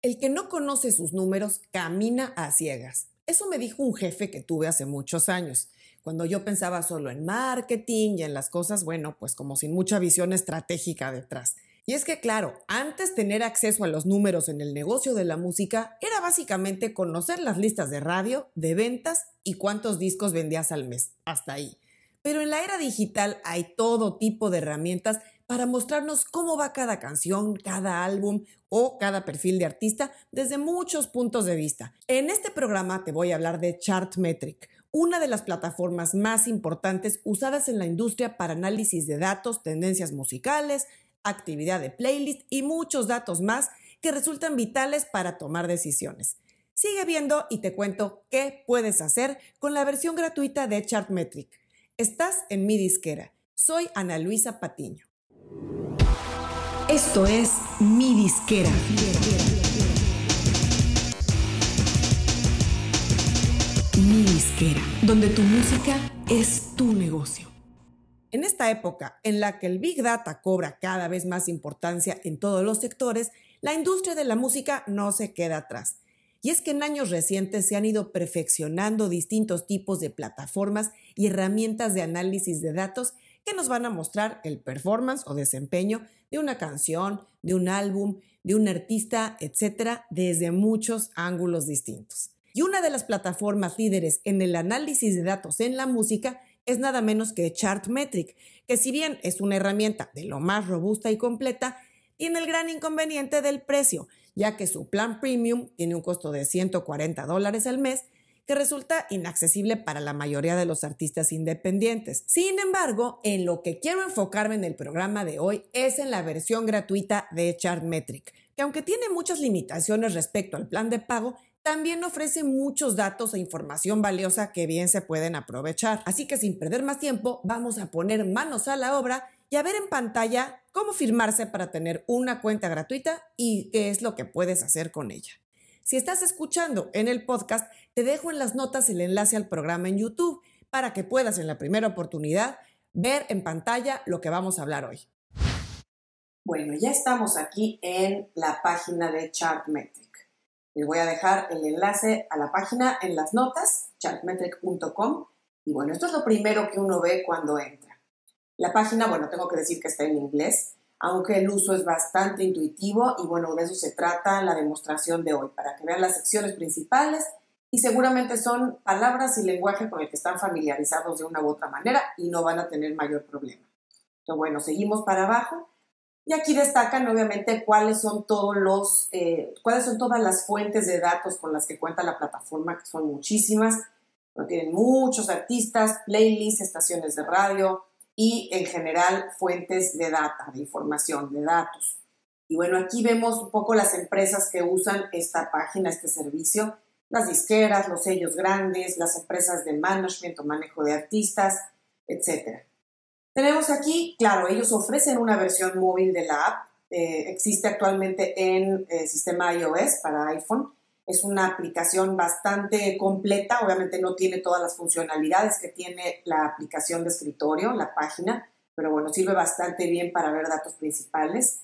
El que no conoce sus números camina a ciegas. Eso me dijo un jefe que tuve hace muchos años, cuando yo pensaba solo en marketing y en las cosas, bueno, pues como sin mucha visión estratégica detrás. Y es que, claro, antes tener acceso a los números en el negocio de la música era básicamente conocer las listas de radio, de ventas y cuántos discos vendías al mes. Hasta ahí. Pero en la era digital hay todo tipo de herramientas para mostrarnos cómo va cada canción, cada álbum o cada perfil de artista desde muchos puntos de vista. En este programa te voy a hablar de Chartmetric, una de las plataformas más importantes usadas en la industria para análisis de datos, tendencias musicales, actividad de playlist y muchos datos más que resultan vitales para tomar decisiones. Sigue viendo y te cuento qué puedes hacer con la versión gratuita de Chartmetric. Estás en mi disquera. Soy Ana Luisa Patiño. Esto es Mi Disquera. Mi Disquera, donde tu música es tu negocio. En esta época en la que el Big Data cobra cada vez más importancia en todos los sectores, la industria de la música no se queda atrás. Y es que en años recientes se han ido perfeccionando distintos tipos de plataformas y herramientas de análisis de datos que nos van a mostrar el performance o desempeño de una canción, de un álbum, de un artista, etcétera, desde muchos ángulos distintos. Y una de las plataformas líderes en el análisis de datos en la música es nada menos que Chartmetric, que si bien es una herramienta de lo más robusta y completa, tiene el gran inconveniente del precio, ya que su plan premium tiene un costo de 140 dólares al mes que resulta inaccesible para la mayoría de los artistas independientes. Sin embargo, en lo que quiero enfocarme en el programa de hoy es en la versión gratuita de Chartmetric, que aunque tiene muchas limitaciones respecto al plan de pago, también ofrece muchos datos e información valiosa que bien se pueden aprovechar. Así que sin perder más tiempo, vamos a poner manos a la obra y a ver en pantalla cómo firmarse para tener una cuenta gratuita y qué es lo que puedes hacer con ella. Si estás escuchando en el podcast, te dejo en las notas el enlace al programa en YouTube para que puedas en la primera oportunidad ver en pantalla lo que vamos a hablar hoy. Bueno, ya estamos aquí en la página de Chartmetric. Les voy a dejar el enlace a la página en las notas, chartmetric.com. Y bueno, esto es lo primero que uno ve cuando entra. La página, bueno, tengo que decir que está en inglés, aunque el uso es bastante intuitivo y bueno, de eso se trata la demostración de hoy, para que vean las secciones principales y seguramente son palabras y lenguaje con el que están familiarizados de una u otra manera y no van a tener mayor problema. Entonces, bueno, seguimos para abajo y aquí destacan obviamente cuáles son todos los, eh, cuáles son todas las fuentes de datos con las que cuenta la plataforma, que son muchísimas. tienen muchos artistas, playlists, estaciones de radio, y en general fuentes de data, de información, de datos. Y bueno, aquí vemos un poco las empresas que usan esta página, este servicio, las disqueras, los sellos grandes, las empresas de management o manejo de artistas, etc. Tenemos aquí, claro, ellos ofrecen una versión móvil de la app, eh, existe actualmente en eh, sistema iOS para iPhone es una aplicación bastante completa, obviamente no tiene todas las funcionalidades que tiene la aplicación de escritorio, la página, pero bueno, sirve bastante bien para ver datos principales.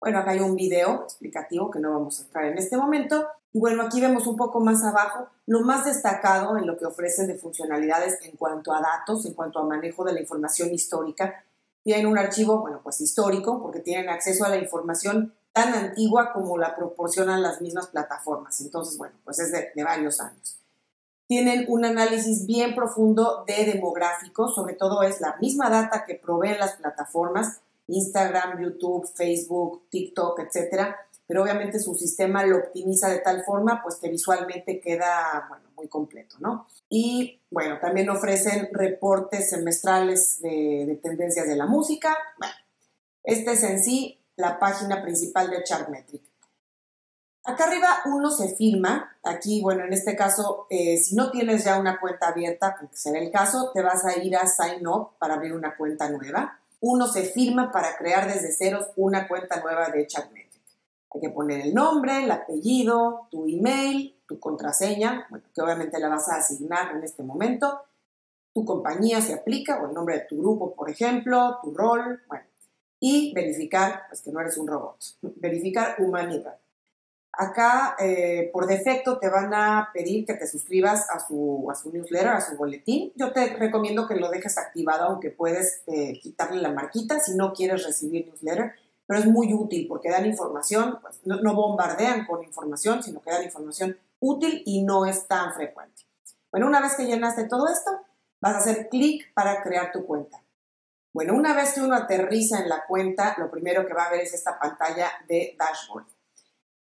Bueno, acá hay un video explicativo que no vamos a entrar en este momento. Y bueno, aquí vemos un poco más abajo lo más destacado en lo que ofrecen de funcionalidades en cuanto a datos, en cuanto a manejo de la información histórica. Tienen un archivo, bueno, pues histórico, porque tienen acceso a la información tan antigua como la proporcionan las mismas plataformas. Entonces, bueno, pues es de, varios años. Tienen un análisis bien profundo de demográficos, sobre todo es la misma data que proveen las plataformas, Instagram, YouTube, Facebook, TikTok, etcétera, pero obviamente su sistema lo optimiza de tal forma pues que visualmente queda bueno, muy completo, ¿no? Y bueno, también ofrecen reportes semestrales de, de tendencias de la música. Bueno, este es en sí la página principal de Chartmetric. Acá arriba uno se firma, aquí, bueno, en este caso, eh, si no tienes ya una cuenta abierta, porque será el caso, te vas a ir a Sign Up para abrir una cuenta nueva. Uno se firma para crear desde ceros una cuenta nueva de Chartmetric. Hay que poner el nombre, el apellido, tu email, tu contraseña, bueno, que obviamente la vas a asignar en este momento. Tu compañía se aplica, o el nombre de tu grupo, por ejemplo, tu rol, bueno, y verificar pues, que no eres un robot, verificar humanidad. Acá, eh, por defecto, te van a pedir que te suscribas a su, a su newsletter, a su boletín. Yo te recomiendo que lo dejes activado, aunque puedes eh, quitarle la marquita si no quieres recibir newsletter, pero es muy útil porque dan información, pues, no, no bombardean con información, sino que dan información útil y no es tan frecuente. Bueno, una vez que llenaste todo esto, vas a hacer clic para crear tu cuenta. Bueno, una vez que uno aterriza en la cuenta, lo primero que va a ver es esta pantalla de dashboard.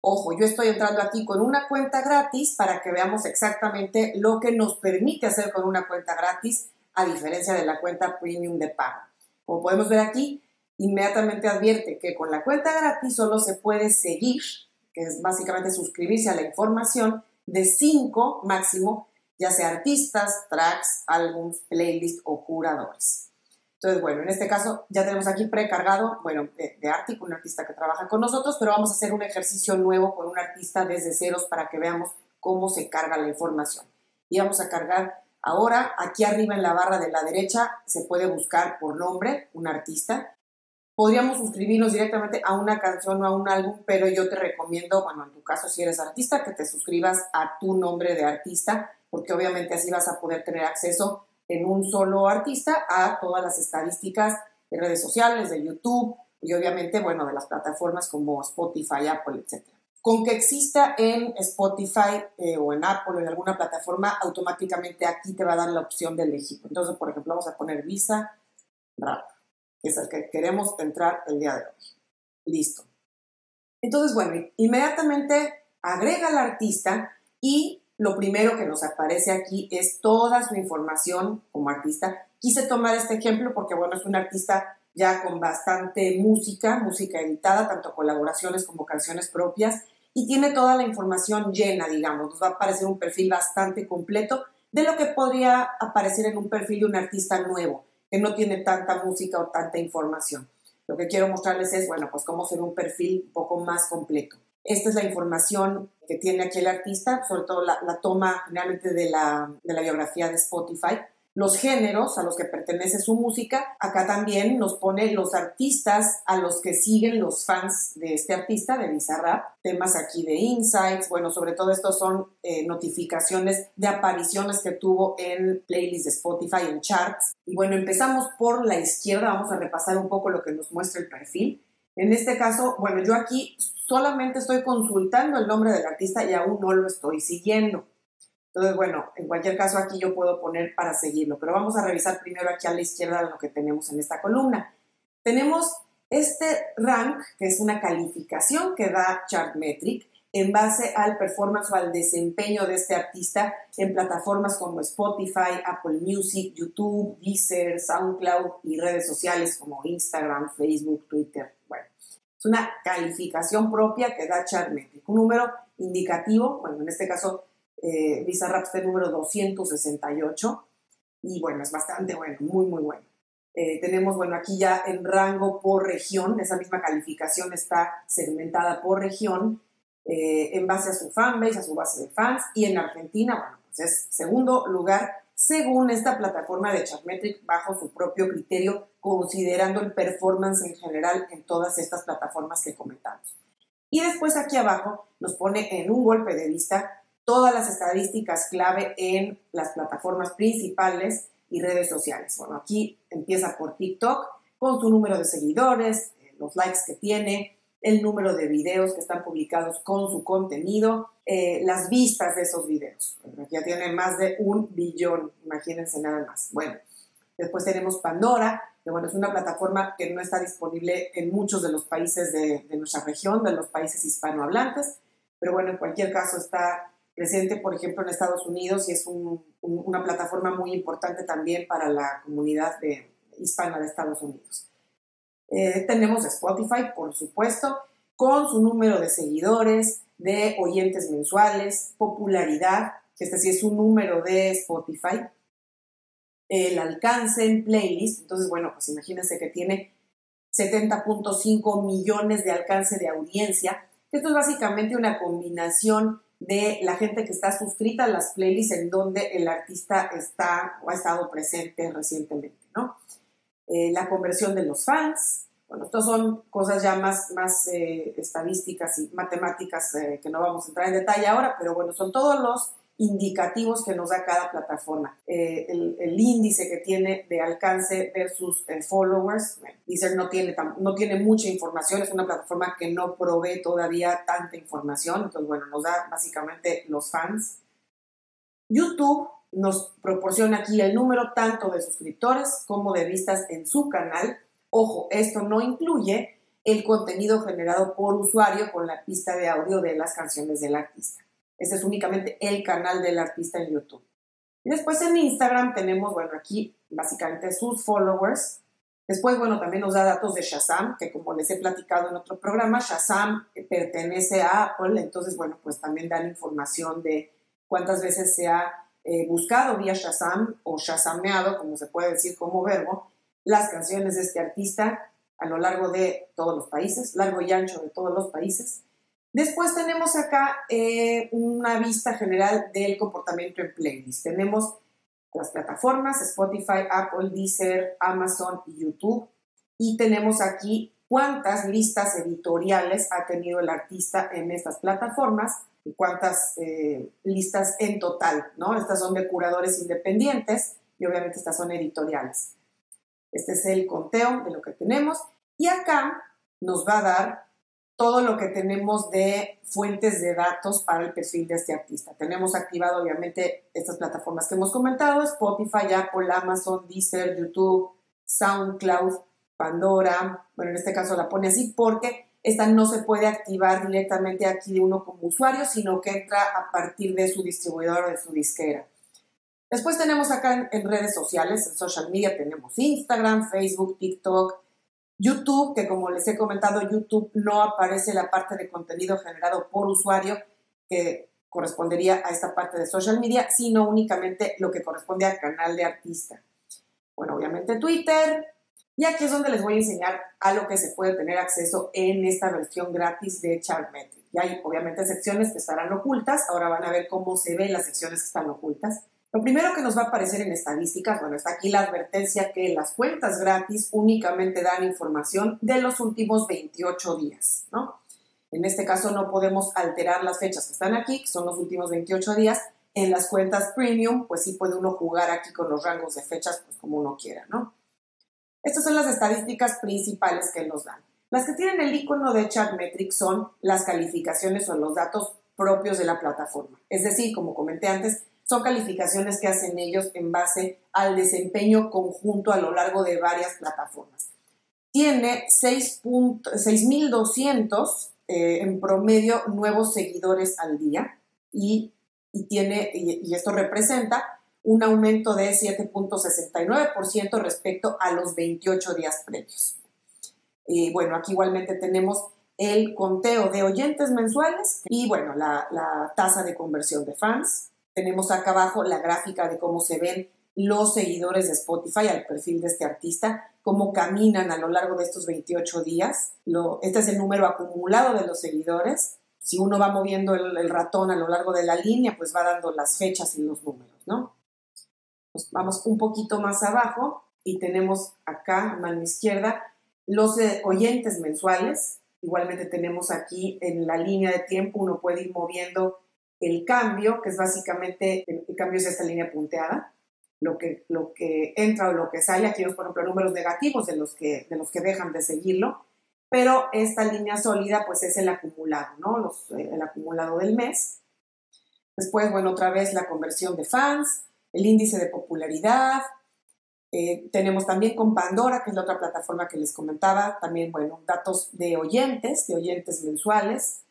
Ojo, yo estoy entrando aquí con una cuenta gratis para que veamos exactamente lo que nos permite hacer con una cuenta gratis a diferencia de la cuenta premium de pago. Como podemos ver aquí, inmediatamente advierte que con la cuenta gratis solo se puede seguir, que es básicamente suscribirse a la información de 5 máximo, ya sea artistas, tracks, álbums, playlists o curadores. Entonces, bueno, en este caso ya tenemos aquí precargado, bueno, de, de un artista que trabaja con nosotros, pero vamos a hacer un ejercicio nuevo con un artista desde ceros para que veamos cómo se carga la información. Y vamos a cargar ahora, aquí arriba en la barra de la derecha, se puede buscar por nombre un artista. Podríamos suscribirnos directamente a una canción o a un álbum, pero yo te recomiendo, bueno, en tu caso si eres artista, que te suscribas a tu nombre de artista, porque obviamente así vas a poder tener acceso en un solo artista a todas las estadísticas de redes sociales, de YouTube y obviamente, bueno, de las plataformas como Spotify, Apple, etc. Con que exista en Spotify eh, o en Apple o en alguna plataforma, automáticamente aquí te va a dar la opción de elegir. Entonces, por ejemplo, vamos a poner Visa Rap, que es el que queremos entrar el día de hoy. Listo. Entonces, bueno, inmediatamente agrega al artista y lo primero que nos aparece aquí es toda su información como artista. Quise tomar este ejemplo porque, bueno, es un artista ya con bastante música, música editada, tanto colaboraciones como canciones propias, y tiene toda la información llena, digamos. Nos va a aparecer un perfil bastante completo de lo que podría aparecer en un perfil de un artista nuevo, que no tiene tanta música o tanta información. Lo que quiero mostrarles es, bueno, pues cómo ser un perfil un poco más completo. Esta es la información que tiene aquí el artista, sobre todo la, toma generalmente de la, de la biografía de Spotify los géneros a los que pertenece su música. Acá también nos pone los artistas a los que siguen los fans de este artista, de Bizarrap. Temas aquí de insights, bueno, sobre todo estos son eh, notificaciones de apariciones que tuvo en playlists de Spotify, en charts. Y bueno, empezamos por la izquierda, vamos a repasar un poco lo que nos muestra el perfil. En este caso, bueno, yo aquí solamente estoy consultando el nombre del artista y aún no lo estoy siguiendo. Entonces, bueno, en cualquier caso aquí yo puedo poner para seguirlo, pero vamos a revisar primero aquí a la izquierda lo que tenemos en esta columna. Tenemos este rank, que es una calificación que da Chartmetric en base al performance o al desempeño de este artista en plataformas como Spotify, Apple Music, YouTube, Deezer, SoundCloud y redes sociales como Instagram, Facebook, Twitter. Es una calificación propia que da Chartmetric, un número indicativo, bueno, en este caso eh, Bizarrap está número 268 y bueno, es bastante bueno, muy, muy bueno. Eh, tenemos, bueno, aquí ya en rango por región, esa misma calificación está segmentada por región eh, en base a su fanbase, a su base de fans, y en Argentina, bueno, pues es segundo lugar según esta plataforma de Chartmetric bajo su propio criterio, considerando el performance en general en todas estas plataformas que comentamos. Y después aquí abajo nos pone en un golpe de vista todas las estadísticas clave en las plataformas principales y redes sociales. Bueno, aquí empieza por TikTok con su número de seguidores, eh, los likes que tiene, el número de videos que están publicados con su contenido, eh, las vistas de esos videos. Ya tiene más de un billón, imagínense nada más. Bueno, después tenemos Pandora, que bueno, es una plataforma que no está disponible en muchos de los países de, de nuestra región, de los países hispanohablantes, pero bueno, en cualquier caso está presente, por ejemplo, en Estados Unidos y es una plataforma muy importante también para la comunidad de, hispana de Estados Unidos. Eh, tenemos Spotify, por supuesto, con su número de seguidores, de oyentes mensuales, popularidad, que este sí es un número de Spotify, el alcance en playlist, entonces, bueno, pues imagínense que tiene 70.5 millones de alcance de audiencia. Esto es básicamente una combinación de la gente que está suscrita a las playlists en donde el artista está o ha estado presente recientemente, ¿no? Eh, la conversión de los fans, Bueno, estas son cosas ya más, más eh, estadísticas y matemáticas eh, que no vamos a entrar en detalle ahora, pero bueno, son todos los indicativos que nos da cada plataforma. Eh, el, índice que tiene de alcance versus followers. Bueno, Deezer no tiene, no tiene mucha información, es una plataforma que no provee todavía tanta información, entonces bueno, nos da básicamente los fans. YouTube nos proporciona aquí el número tanto de suscriptores como de vistas en su canal Ojo, esto no incluye el contenido generado por usuario con la pista de audio de las canciones del artista. Este es únicamente el canal del artista en YouTube. Y después en Instagram tenemos, bueno, aquí básicamente sus followers. Después, bueno, también nos da datos de Shazam, que como les he platicado en otro programa, Shazam pertenece a Apple, entonces, bueno, pues también dan información de cuántas veces se ha eh, buscado vía Shazam o Shazameado, como se puede decir como verbo, las canciones de este artista a lo largo de todos los países, largo y ancho de todos los países. Después tenemos acá eh, una vista general del comportamiento en playlist. Tenemos las plataformas Spotify, Apple, Deezer, Amazon y YouTube. Y tenemos aquí cuántas listas editoriales ha tenido el artista en estas plataformas cuántas eh, listas en total, ¿no? Estas son de curadores independientes y obviamente estas son editoriales. Este es el conteo de lo que tenemos. Y acá nos va a dar todo lo que tenemos de fuentes de datos para el perfil de este artista. Tenemos activado obviamente estas plataformas que hemos comentado, Spotify, Apple, Amazon, Deezer, YouTube, SoundCloud, Pandora. Bueno, en este caso la pone así porque esta no se puede activar directamente aquí de uno como usuario, sino que entra a partir de su distribuidor o de su disquera. Después tenemos acá en, redes sociales, en social media, tenemos Instagram, Facebook, TikTok, YouTube, que como les he comentado, YouTube no aparece la parte de contenido generado por usuario que correspondería a esta parte de social media, sino únicamente lo que corresponde al canal de artista. Bueno, obviamente Twitter. Y aquí es donde les voy a enseñar a lo que se puede tener acceso en esta versión gratis de Chartmetric. Y hay obviamente secciones que estarán ocultas. Ahora van a ver cómo se ven las secciones que están ocultas. Lo primero que nos va a aparecer en estadísticas, bueno, está aquí la advertencia que las cuentas gratis únicamente dan información de los últimos 28 días, ¿no? En este caso no podemos alterar las fechas que están aquí, que son los últimos 28 días. En las cuentas premium, pues sí puede uno jugar aquí con los rangos de fechas, pues como uno quiera, ¿no? Estas son las estadísticas principales que nos dan. Las que tienen el icono de Chartmetric son las calificaciones o los datos propios de la plataforma. Es decir, como comenté antes, son calificaciones que hacen ellos en base al desempeño conjunto a lo largo de varias plataformas. Tiene 6.200 eh, en promedio nuevos seguidores al día y, tiene, y, esto representa un aumento de 7.69% respecto a los 28 días previos. Y bueno, aquí igualmente tenemos el conteo de oyentes mensuales y bueno, la, la tasa de conversión de fans, tenemos acá abajo la gráfica de cómo se ven los seguidores de Spotify al perfil de este artista, cómo caminan a lo largo de estos 28 días. este es el número acumulado de los seguidores. Si uno va moviendo el, ratón a lo largo de la línea, pues va dando las fechas y los números, ¿no? Pues vamos un poquito más abajo y tenemos acá, mano izquierda, los eh, oyentes mensuales. Igualmente tenemos aquí en la línea de tiempo, uno puede ir moviendo el cambio, que es básicamente, el, cambio es esta línea punteada, lo que, lo que entra o lo que sale, aquí vemos por ejemplo números negativos de los que, de los que dejan de seguirlo, pero esta línea sólida pues es el acumulado, ¿no? Eh, el acumulado del mes. Después, bueno, otra vez la conversión de fans, el índice de popularidad. Eh, tenemos también con Pandora, que es la otra plataforma que les comentaba, también, bueno, datos de oyentes, de oyentes mensuales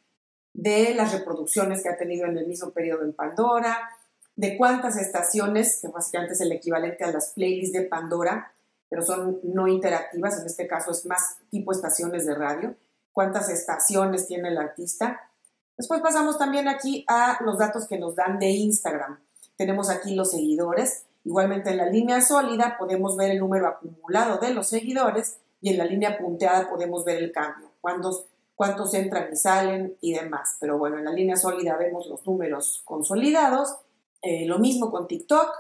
de las reproducciones que ha tenido en el mismo periodo en Pandora, de cuántas estaciones, que básicamente es el equivalente a las playlists de Pandora, pero son no interactivas, en este caso es más tipo estaciones de radio, cuántas estaciones tiene el artista. Después pasamos también aquí a los datos que nos dan de Instagram. Tenemos aquí los seguidores. Igualmente en la línea sólida podemos ver el número acumulado de los seguidores y en la línea punteada podemos ver el cambio. Cuando cuántos entran y salen y demás. Pero bueno, en la línea sólida vemos los números consolidados. Eh, lo mismo con TikTok,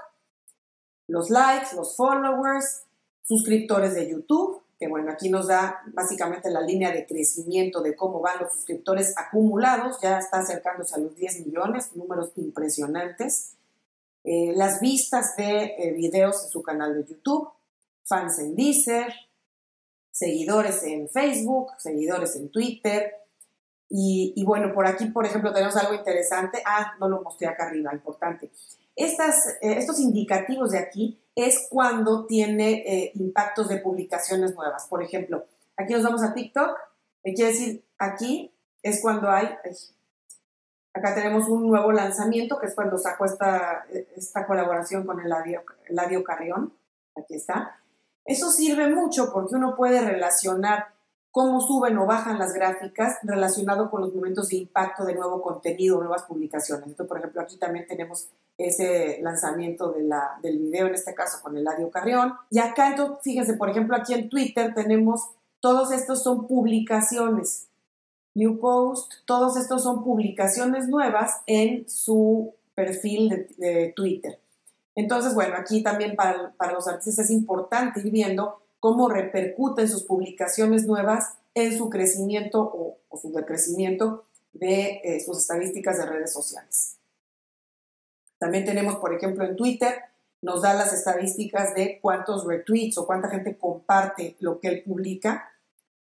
los likes, los followers, suscriptores de YouTube, que bueno, aquí nos da básicamente la línea de crecimiento de cómo van los suscriptores acumulados, ya está acercándose a los 10 millones, números impresionantes. Eh, las vistas de eh, videos en su canal de YouTube, fans en Deezer, seguidores en Facebook, seguidores en Twitter. Y, bueno, por aquí, por ejemplo, tenemos algo interesante. Ah, no lo mostré acá arriba, importante. Estas, eh, estos indicativos de aquí es cuando tiene impactos de publicaciones nuevas. Por ejemplo, aquí nos vamos a TikTok, quiere decir aquí es cuando hay, acá tenemos un nuevo lanzamiento, que es cuando sacó esta, esta colaboración con el Eladio Carrión, aquí está. Eso sirve mucho porque uno puede relacionar cómo suben o bajan las gráficas relacionado con los momentos de impacto de nuevo contenido, nuevas publicaciones. Entonces, por ejemplo, aquí también tenemos ese lanzamiento de la, del video, en este caso con el Eladio Carrión. Y acá, entonces, fíjense, por ejemplo, aquí en Twitter tenemos, todos estos son publicaciones. New Post, todos estos son publicaciones nuevas en su perfil de, Twitter. Entonces, bueno, aquí también para, para los artistas es importante ir viendo cómo repercuten sus publicaciones nuevas en su crecimiento o, su decrecimiento de eh, sus estadísticas de redes sociales. También tenemos, por ejemplo, en Twitter, nos da las estadísticas de cuántos retweets o cuánta gente comparte lo que él publica.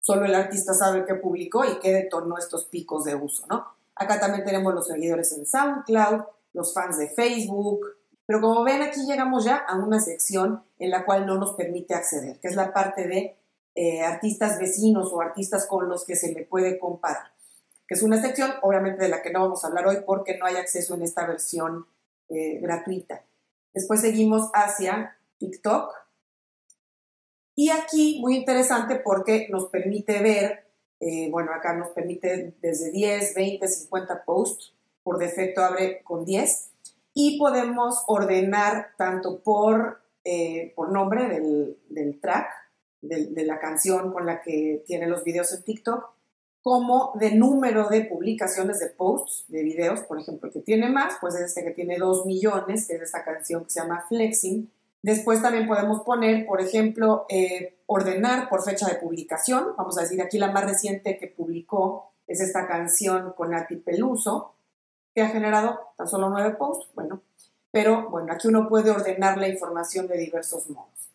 Solo el artista sabe qué publicó y qué detonó estos picos de uso, ¿no? Acá también tenemos los seguidores en SoundCloud, los fans de Facebook, pero como ven, aquí llegamos ya a una sección en la cual no nos permite acceder, que es la parte de eh, artistas vecinos o artistas con los que se le puede comparar, que es una sección obviamente de la que no vamos a hablar hoy porque no hay acceso en esta versión eh, gratuita. Después seguimos hacia TikTok. Y aquí, muy interesante porque nos permite ver, eh, bueno, acá nos permite desde 10, 20, 50 posts, por defecto abre con 10 y podemos ordenar tanto por, eh, por nombre del, track, de, la canción con la que tiene los videos en TikTok, como de número de publicaciones de posts de videos, por ejemplo, que tiene más, pues es este que tiene 2 millones, que es esta canción que se llama Flexing. Después también podemos poner, por ejemplo, eh, ordenar por fecha de publicación. Vamos a decir, aquí la más reciente que publicó es esta canción con Nati Peluso, ha generado tan solo nueve posts, bueno, pero bueno, aquí uno puede ordenar la información de diversos modos.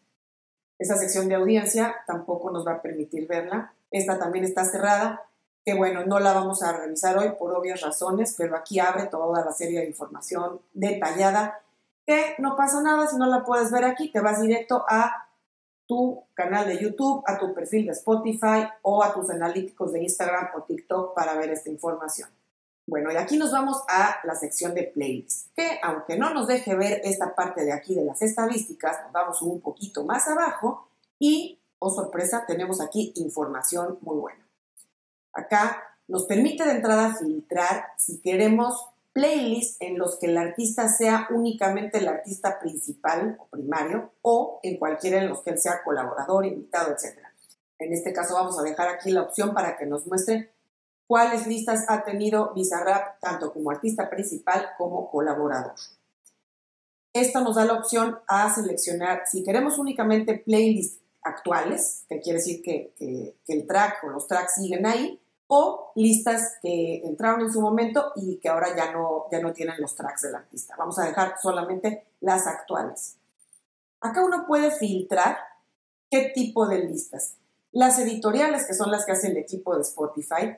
Esa sección de audiencia tampoco nos va a permitir verla. Esta también está cerrada, que bueno, no la vamos a revisar hoy por obvias razones, pero aquí abre toda la serie de información detallada, que no pasa nada si no la puedes ver aquí, te vas directo a tu canal de YouTube, a tu perfil de Spotify o a tus analíticos de Instagram o TikTok para ver esta información. Bueno, y aquí nos vamos a la sección de playlists, que aunque no nos deje ver esta parte de aquí de las estadísticas, nos vamos un poquito más abajo y, oh sorpresa, tenemos aquí información muy buena. Acá nos permite de entrada filtrar si queremos playlists en los que el artista sea únicamente el artista principal o primario o en cualquiera en los que él sea colaborador, invitado, etc. En este caso vamos a dejar aquí la opción para que nos muestre cuáles listas ha tenido Bizarrap tanto como artista principal como colaborador. Esto nos da la opción a seleccionar si queremos únicamente playlists actuales, que quiere decir que, el track o los tracks siguen ahí, o listas que entraron en su momento y que ahora ya no, ya no tienen los tracks del artista. Vamos a dejar solamente las actuales. Acá uno puede filtrar qué tipo de listas. Las editoriales, que son las que hace el equipo de Spotify,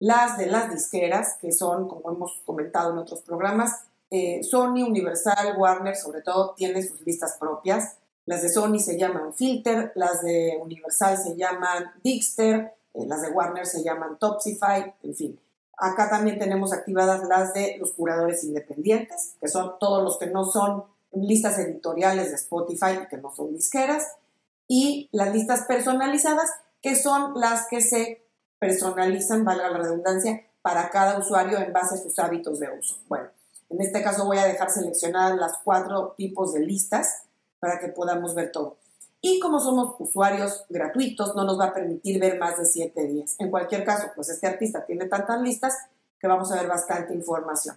las de las disqueras, que son, como hemos comentado en otros programas, eh, Sony, Universal, Warner, sobre todo, tienen sus listas propias. Las de Sony se llaman Filter, las de Universal se llaman Dixter, eh, las de Warner se llaman Topsify, en fin. Acá también tenemos activadas las de los curadores independientes, que son todos los que no son listas editoriales de Spotify, que no son disqueras, y las listas personalizadas, que son las que se personalizan, valga la redundancia, para cada usuario en base a sus hábitos de uso. Bueno, en este caso voy a dejar seleccionadas las cuatro tipos de listas para que podamos ver todo. Y como somos usuarios gratuitos, no nos va a permitir ver más de siete días. En cualquier caso, pues este artista tiene tantas listas que vamos a ver bastante información.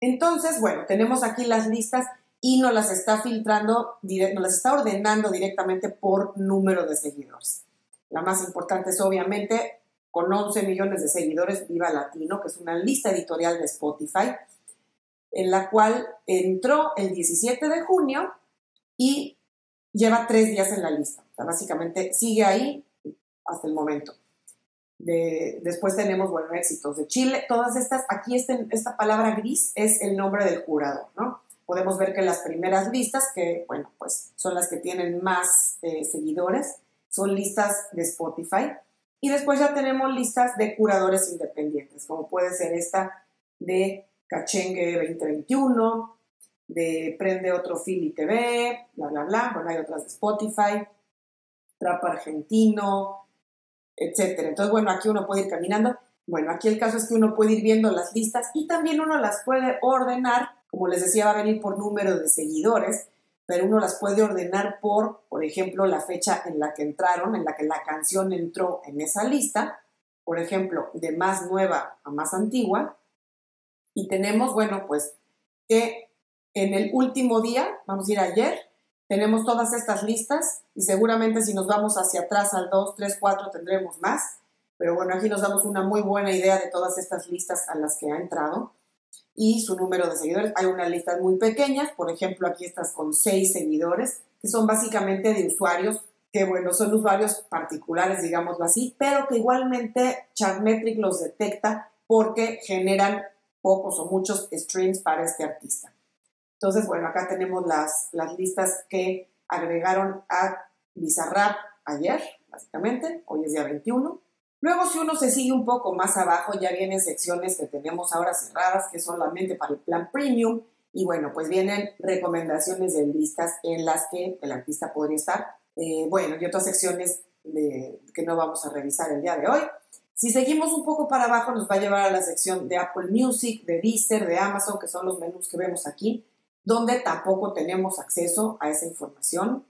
Entonces, bueno, tenemos aquí las listas y nos las está filtrando, nos las está ordenando directamente por número de seguidores. La más importante es obviamente con 11 millones de seguidores, Viva Latino, que es una lista editorial de Spotify, en la cual entró el 17 de junio y lleva tres días en la lista. Básicamente sigue ahí hasta el momento. después tenemos, bueno, éxitos de Chile. Todas estas, aquí este, esta palabra gris es el nombre del jurador, ¿no? Podemos ver que las primeras listas, que, bueno, pues son las que tienen más eh, seguidores, son listas de Spotify. Y después ya tenemos listas de curadores independientes, como puede ser esta de Cachengue 2021, de Prende Otro Fili TV, bla, bla, bla. Bueno, hay otras de Spotify, Trap Argentino, etcétera. Entonces, bueno, aquí uno puede ir caminando. Bueno, aquí el caso es que uno puede ir viendo las listas y también uno las puede ordenar. Como les decía, va a venir por número de seguidores pero uno las puede ordenar por, por ejemplo, la fecha en la que entraron, en la que la canción entró en esa lista, por ejemplo, de más nueva a más antigua. Y tenemos, bueno, pues que en el último día, vamos a ir ayer, tenemos todas estas listas y seguramente si nos vamos hacia atrás al 2, 3, 4 tendremos más. Pero bueno, aquí nos damos una muy buena idea de todas estas listas a las que ha entrado y su número de seguidores. Hay unas listas muy pequeñas, por ejemplo, aquí estás con seis seguidores, que son básicamente de usuarios que, bueno, son usuarios particulares, digámoslo así, pero que igualmente Chartmetric los detecta porque generan pocos o muchos streams para este artista. Entonces, bueno, acá tenemos las, las listas que agregaron a Bizarrap ayer, básicamente, hoy es día 21, Luego, si uno se sigue un poco más abajo, ya vienen secciones que tenemos ahora cerradas, que solamente para el plan premium. Y bueno, pues vienen recomendaciones de listas en las que el artista podría estar. Eh, bueno, y otras secciones que no vamos a revisar el día de hoy. Si seguimos un poco para abajo, nos va a llevar a la sección de Apple Music, de Deezer, de Amazon, que son los menús que vemos aquí, donde tampoco tenemos acceso a esa información.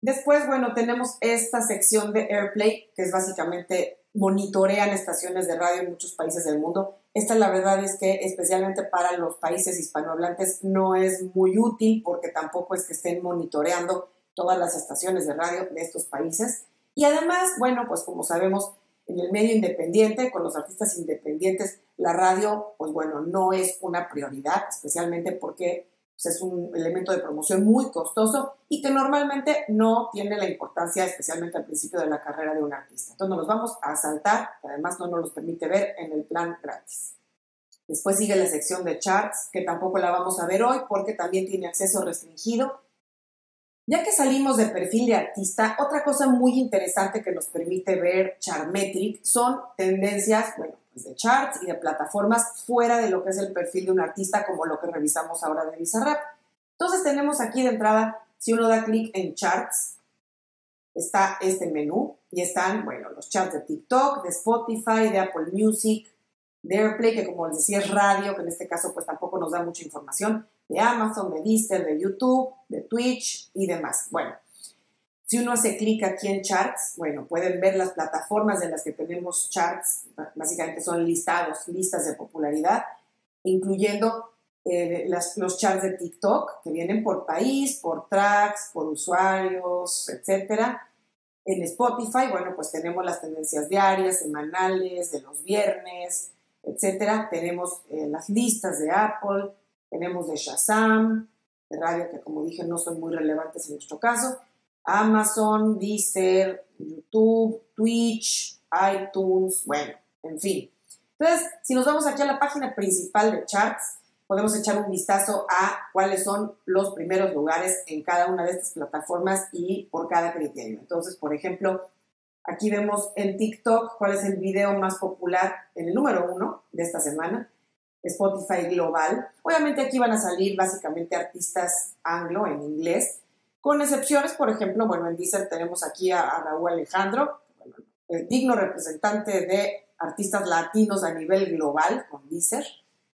Después, bueno, tenemos esta sección de AirPlay, que es básicamente monitorean estaciones de radio en muchos países del mundo. Esta la verdad es que especialmente para los países hispanohablantes no es muy útil porque tampoco es que estén monitoreando todas las estaciones de radio de estos países. Y además, bueno, pues como sabemos, en el medio independiente, con los artistas independientes, la radio, pues bueno, no es una prioridad, especialmente porque pues, es un elemento de promoción muy costoso y que normalmente no tiene la importancia, especialmente al principio de la carrera de un artista. Entonces nos los vamos a saltar, que además no nos los permite ver en el plan gratis. Después sigue la sección de charts, que tampoco la vamos a ver hoy porque también tiene acceso restringido. Ya que salimos del perfil de artista, otra cosa muy interesante que nos permite ver Chartmetric son tendencias, bueno, de charts y de plataformas fuera de lo que es el perfil de un artista, como lo que revisamos ahora de Bizarrap. Entonces tenemos aquí de entrada, si uno da clic en charts, está este menú y están, bueno, los charts de TikTok, de Spotify, de Apple Music, de AirPlay, que como les decía es radio, que en este caso pues tampoco nos da mucha información, de Amazon, de Deezer, de YouTube, de Twitch y demás. Bueno, si uno hace clic aquí en charts, bueno, pueden ver las plataformas de las que tenemos charts, básicamente son listados, listas de popularidad, incluyendo eh, los charts de TikTok, que vienen por país, por tracks, por usuarios, etc. En Spotify, bueno, pues tenemos las tendencias diarias, semanales, de los viernes, etc. Tenemos eh, las listas de Apple, tenemos de Shazam, de radio, que como dije no son muy relevantes en nuestro caso, Amazon, Deezer, YouTube, Twitch, iTunes, bueno, en fin. Entonces, si nos vamos aquí a la página principal de charts, podemos echar un vistazo a cuáles son los primeros lugares en cada una de estas plataformas y por cada criterio. Entonces, por ejemplo, aquí vemos en TikTok cuál es el video más popular en el número uno de esta semana, Spotify Global. Obviamente aquí van a salir básicamente artistas anglo en inglés, con excepciones, por ejemplo, bueno, en Deezer tenemos aquí a, Raúl Alejandro, el digno representante de artistas latinos a nivel global con Deezer,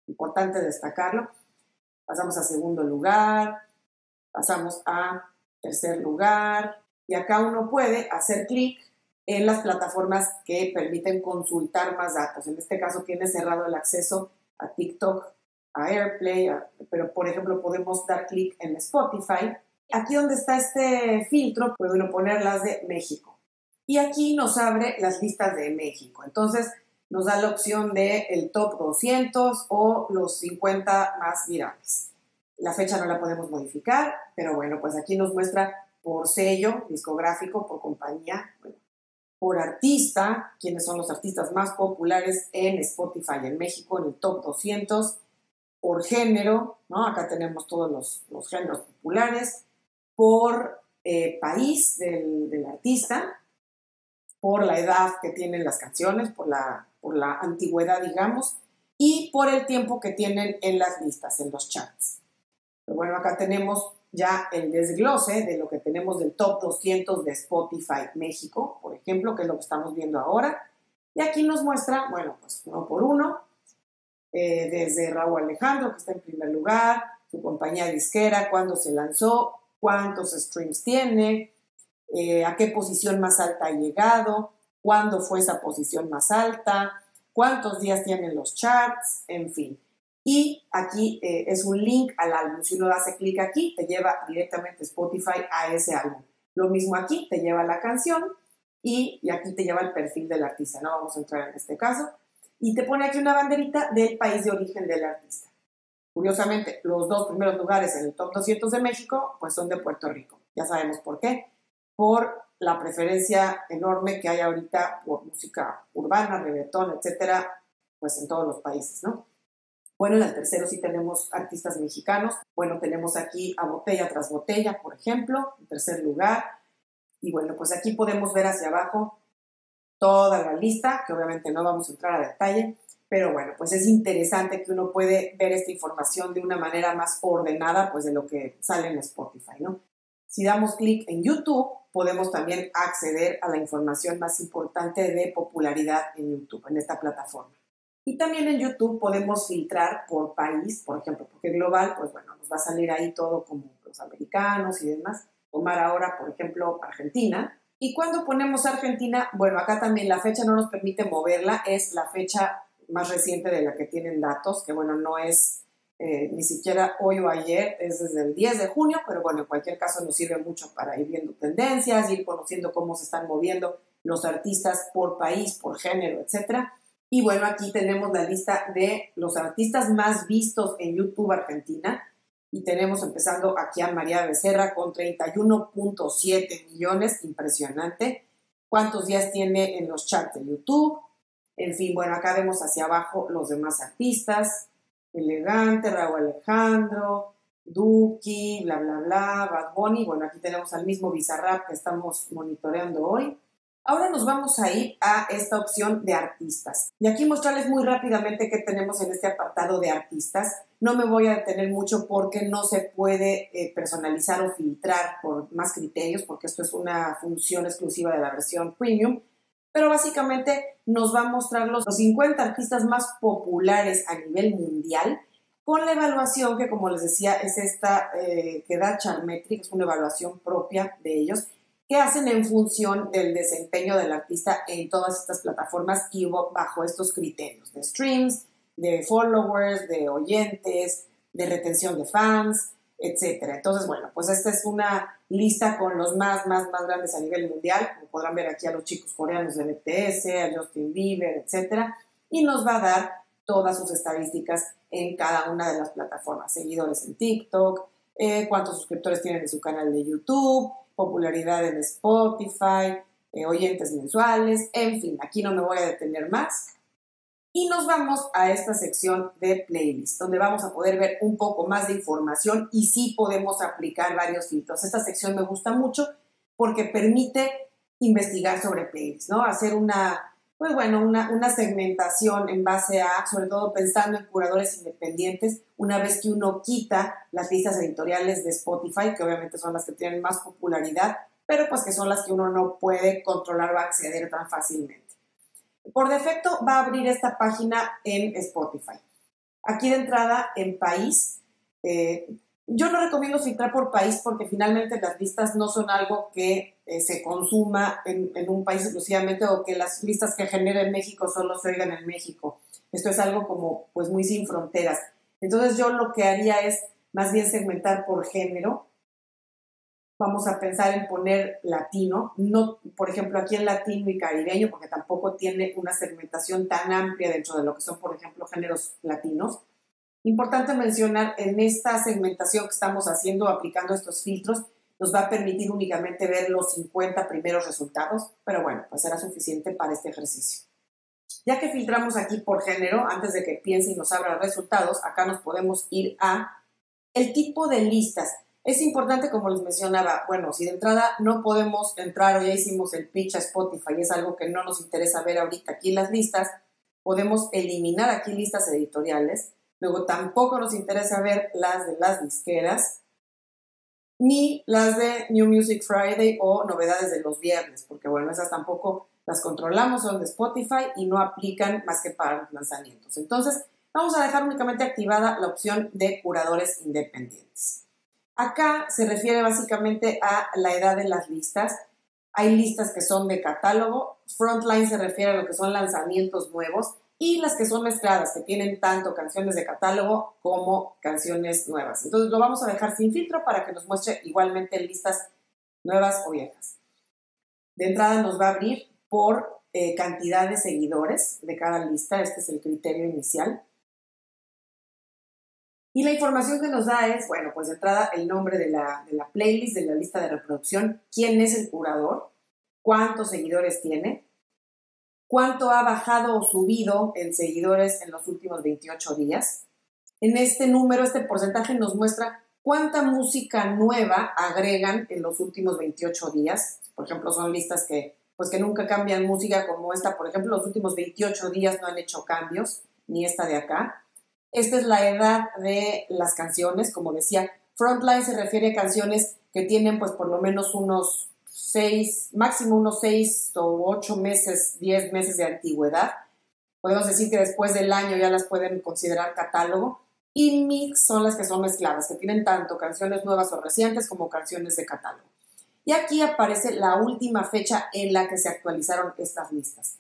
importante destacarlo. Pasamos a segundo lugar, pasamos a tercer lugar, y acá uno puede hacer clic en las plataformas que permiten consultar más datos. En este caso tiene cerrado el acceso a TikTok a AirPlay, pero por ejemplo podemos dar clic en Spotify. Aquí donde está este filtro, puede uno poner las de México. Y aquí nos abre las listas de México. Entonces nos da la opción de el top 200 o los 50 más virales. La fecha no la podemos modificar, pero bueno, pues aquí nos muestra por sello discográfico, por compañía, por artista, quiénes son los artistas más populares en Spotify en México, en el top 200, por género, ¿no? Acá tenemos todos los, géneros populares, por eh, país del, del, artista, por la edad que tienen las canciones, por la, por la antigüedad, digamos, y por el tiempo que tienen en las listas, en los charts. Pero bueno, acá tenemos ya el desglose de lo que tenemos del top 200 de Spotify México, por ejemplo, que es lo que estamos viendo ahora. Y aquí nos muestra, bueno, pues uno por uno, eh, desde Raúl Alejandro, que está en primer lugar, su compañía disquera, cuándo se lanzó, cuántos streams tiene, eh, a qué posición más alta ha llegado, cuándo fue esa posición más alta, cuántos días tienen los charts, en fin. Y aquí eh, es un link al álbum. Si uno hace clic aquí, te lleva directamente Spotify a ese álbum. Lo mismo aquí, te lleva la canción y, y, aquí te lleva el perfil del artista. No vamos a entrar en este caso. Y te pone aquí una banderita del país de origen del artista. Curiosamente, los dos primeros lugares en el top 200 de México, pues son de Puerto Rico. Ya sabemos por qué. Por la preferencia enorme que hay ahorita por música urbana, reggaetón, etcétera, pues en todos los países, ¿no? Bueno, en el tercero sí tenemos artistas mexicanos. Bueno, tenemos aquí a Botella tras Botella, por ejemplo, en tercer lugar. Y bueno, pues aquí podemos ver hacia abajo toda la lista, que obviamente no vamos a entrar a detalle, pero bueno, pues es interesante que uno puede ver esta información de una manera más ordenada, pues de lo que sale en Spotify, ¿no? Si damos clic en YouTube, podemos también acceder a la información más importante de popularidad en YouTube, en esta plataforma. Y también en YouTube podemos filtrar por país, por ejemplo, porque global, pues bueno, nos va a salir ahí todo como los americanos y demás. Tomar ahora, por ejemplo, Argentina. Y cuando ponemos Argentina, bueno, acá también la fecha no nos permite moverla, es la fecha más reciente de la que tienen datos, que bueno, no es eh, ni siquiera hoy o ayer, es desde el 10 de junio, pero bueno, en cualquier caso nos sirve mucho para ir viendo tendencias, ir conociendo cómo se están moviendo los artistas por país, por género, etcétera. Y bueno, aquí tenemos la lista de los artistas más vistos en YouTube Argentina. Y tenemos empezando aquí a María Becerra con 31.7 millones, impresionante. ¿Cuántos días tiene en los charts de YouTube? En fin, bueno, acá vemos hacia abajo los demás artistas. Elegante, Raúl Alejandro, Duki, bla, bla, bla, Bad Bunny. Bueno, aquí tenemos al mismo Bizarrap que estamos monitoreando hoy. Ahora nos vamos a ir a esta opción de artistas. Y aquí mostrarles muy rápidamente qué tenemos en este apartado de artistas. No me voy a detener mucho porque no se puede eh, personalizar o filtrar por más criterios, porque esto es una función exclusiva de la versión premium. Pero básicamente nos va a mostrar los 50 artistas más populares a nivel mundial con la evaluación que, como les decía, es esta eh, que da Charmetric, es una evaluación propia de ellos que hacen en función del desempeño del artista en todas estas plataformas y bajo estos criterios de streams, de followers, de oyentes, de retención de fans, etc. Entonces, bueno, pues esta es una lista con los más, más, más grandes a nivel mundial, como podrán ver aquí a los chicos coreanos de BTS, a Justin Bieber, etc. Y nos va a dar todas sus estadísticas en cada una de las plataformas, seguidores en TikTok, eh, cuántos suscriptores tienen en su canal de YouTube, popularidad en Spotify, eh, oyentes mensuales, en fin, aquí no me voy a detener más. Y nos vamos a esta sección de playlist, donde vamos a poder ver un poco más de información y sí podemos aplicar varios filtros. Esta sección me gusta mucho porque permite investigar sobre playlists, ¿no? Hacer una pues bueno, una, una, segmentación en base a, sobre todo pensando en curadores independientes, una vez que uno quita las listas editoriales de Spotify, que obviamente son las que tienen más popularidad, pero pues que son las que uno no puede controlar o acceder tan fácilmente. Por defecto va a abrir esta página en Spotify. Aquí de entrada en país, eh, yo no recomiendo filtrar por país porque finalmente las listas no son algo que eh, se consuma en, un país exclusivamente o que las listas que genera en México solo se oigan en México. Esto es algo como pues muy sin fronteras. Entonces yo lo que haría es más bien segmentar por género. Vamos a pensar en poner latino, no, por ejemplo, aquí en latino y caribeño, porque tampoco tiene una segmentación tan amplia dentro de lo que son, por ejemplo, géneros latinos. Importante mencionar, en esta segmentación que estamos haciendo, aplicando estos filtros, nos va a permitir únicamente ver los 50 primeros resultados, pero bueno, pues será suficiente para este ejercicio. Ya que filtramos aquí por género, antes de que piense y nos abra resultados, acá nos podemos ir a el tipo de listas. Es importante, como les mencionaba, bueno, si de entrada no podemos entrar o ya hicimos el pitch a Spotify, es algo que no nos interesa ver ahorita aquí las listas, podemos eliminar aquí listas editoriales. Luego tampoco nos interesa ver las de las disqueras, ni las de New Music Friday o novedades de los viernes, porque bueno, esas tampoco las controlamos, son de Spotify y no aplican más que para los lanzamientos. Entonces, vamos a dejar únicamente activada la opción de curadores independientes. Acá se refiere básicamente a la edad de las listas. Hay listas que son de catálogo, Frontline se refiere a lo que son lanzamientos nuevos y las que son mezcladas, que tienen tanto canciones de catálogo como canciones nuevas. Entonces lo vamos a dejar sin filtro para que nos muestre igualmente listas nuevas o viejas. De entrada nos va a abrir por eh, cantidad de seguidores de cada lista. Este es el criterio inicial. Y la información que nos da es, bueno, pues de entrada el nombre de la, de la playlist, de la lista de reproducción, quién es el curador, cuántos seguidores tiene, cuánto ha bajado o subido en seguidores en los últimos 28 días. En este número, este porcentaje nos muestra cuánta música nueva agregan en los últimos 28 días. Por ejemplo, son listas que pues que nunca cambian música como esta, por ejemplo, los últimos 28 días no han hecho cambios, ni esta de acá. Esta es la edad de las canciones, como decía, Frontline se refiere a canciones que tienen pues por lo menos unos 6, máximo unos 6 o 8 meses, 10 meses de antigüedad. Podemos decir que después del año ya las pueden considerar catálogo. Y mix son las que son mezcladas, que tienen tanto canciones nuevas o recientes como canciones de catálogo. Y aquí aparece la última fecha en la que se actualizaron estas listas.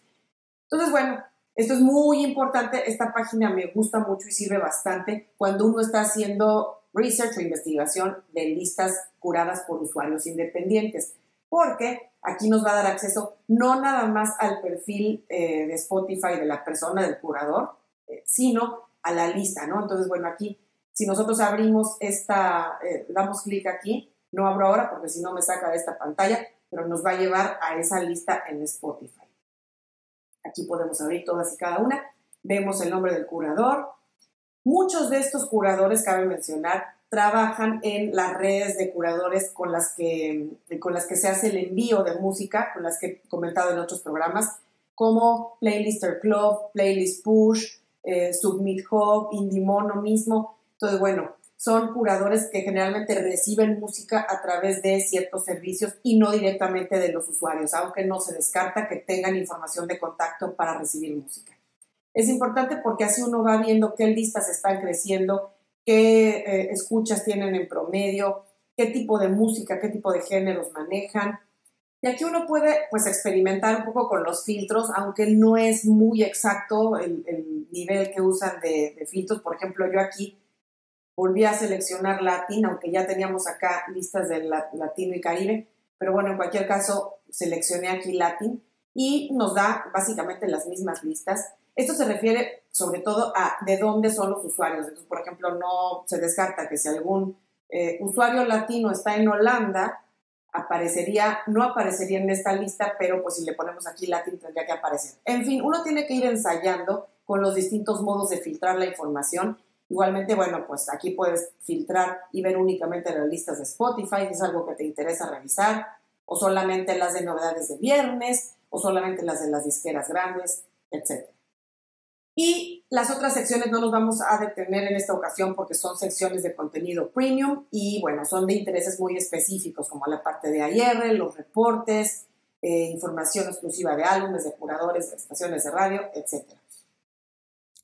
Entonces, bueno, esto es muy importante. Esta página me gusta mucho y sirve bastante cuando uno está haciendo research o investigación de listas curadas por usuarios independientes, porque aquí nos va a dar acceso no nada más al perfil eh, de Spotify de la persona, del curador, eh, sino a la lista, ¿no? Entonces, bueno, aquí, si nosotros abrimos esta, eh, damos clic aquí, no abro ahora porque si no me saca de esta pantalla, pero nos va a llevar a esa lista en Spotify. Aquí podemos abrir todas y cada una. Vemos el nombre del curador. Muchos de estos curadores, cabe mencionar, trabajan en las redes de curadores con las que, con las que se hace el envío de música, con las que he comentado en otros programas, como Playlister Club, Playlist Push, eh, Submit Hub, Indimono mismo. Entonces, bueno, son curadores que generalmente reciben música a través de ciertos servicios y no directamente de los usuarios, aunque no se descarta que tengan información de contacto para recibir música. Es importante porque así uno va viendo qué listas están creciendo, qué eh, escuchas tienen en promedio, qué tipo de música, qué tipo de géneros manejan. Y aquí uno puede pues experimentar un poco con los filtros, aunque no es muy exacto el, nivel que usan de, de filtros. Por ejemplo, yo aquí volví a seleccionar Latin, aunque ya teníamos acá listas de Latino y Caribe, pero bueno, en cualquier caso seleccioné aquí Latin y nos da básicamente las mismas listas. Esto se refiere sobre todo a de dónde son los usuarios. Entonces, por ejemplo, no se descarta que si algún eh, usuario latino está en Holanda, aparecería, no aparecería en esta lista, pero pues si le ponemos aquí Latin tendría que aparecer. En fin, uno tiene que ir ensayando con los distintos modos de filtrar la información Igualmente, bueno, pues aquí puedes filtrar y ver únicamente las listas de Spotify, si es algo que te interesa revisar, o solamente las de novedades de viernes, o solamente las de las disqueras grandes, etc. Y las otras secciones no nos vamos a detener en esta ocasión porque son secciones de contenido premium y bueno, son de intereses muy específicos como la parte de AR, los reportes, eh, información exclusiva de álbumes, de curadores, de estaciones de radio, etc.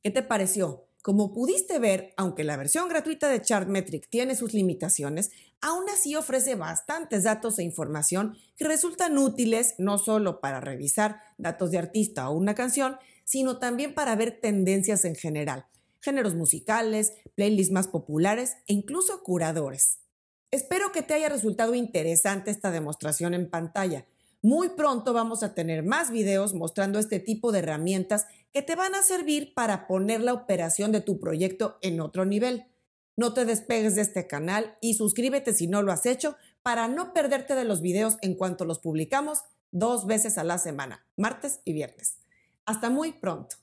¿Qué te pareció? Como pudiste ver, aunque la versión gratuita de Chartmetric tiene sus limitaciones, aún así ofrece bastantes datos e información que resultan útiles no solo para revisar datos de artista o una canción, sino también para ver tendencias en general. géneros musicales, playlists más populares e incluso curadores. Espero que te haya resultado interesante esta demostración en pantalla. Muy pronto vamos a tener más videos mostrando este tipo de herramientas que te van a servir para poner la operación de tu proyecto en otro nivel. No te despegues de este canal y suscríbete si no lo has hecho para no perderte de los videos en cuanto los publicamos dos veces a la semana, martes y viernes. Hasta muy pronto.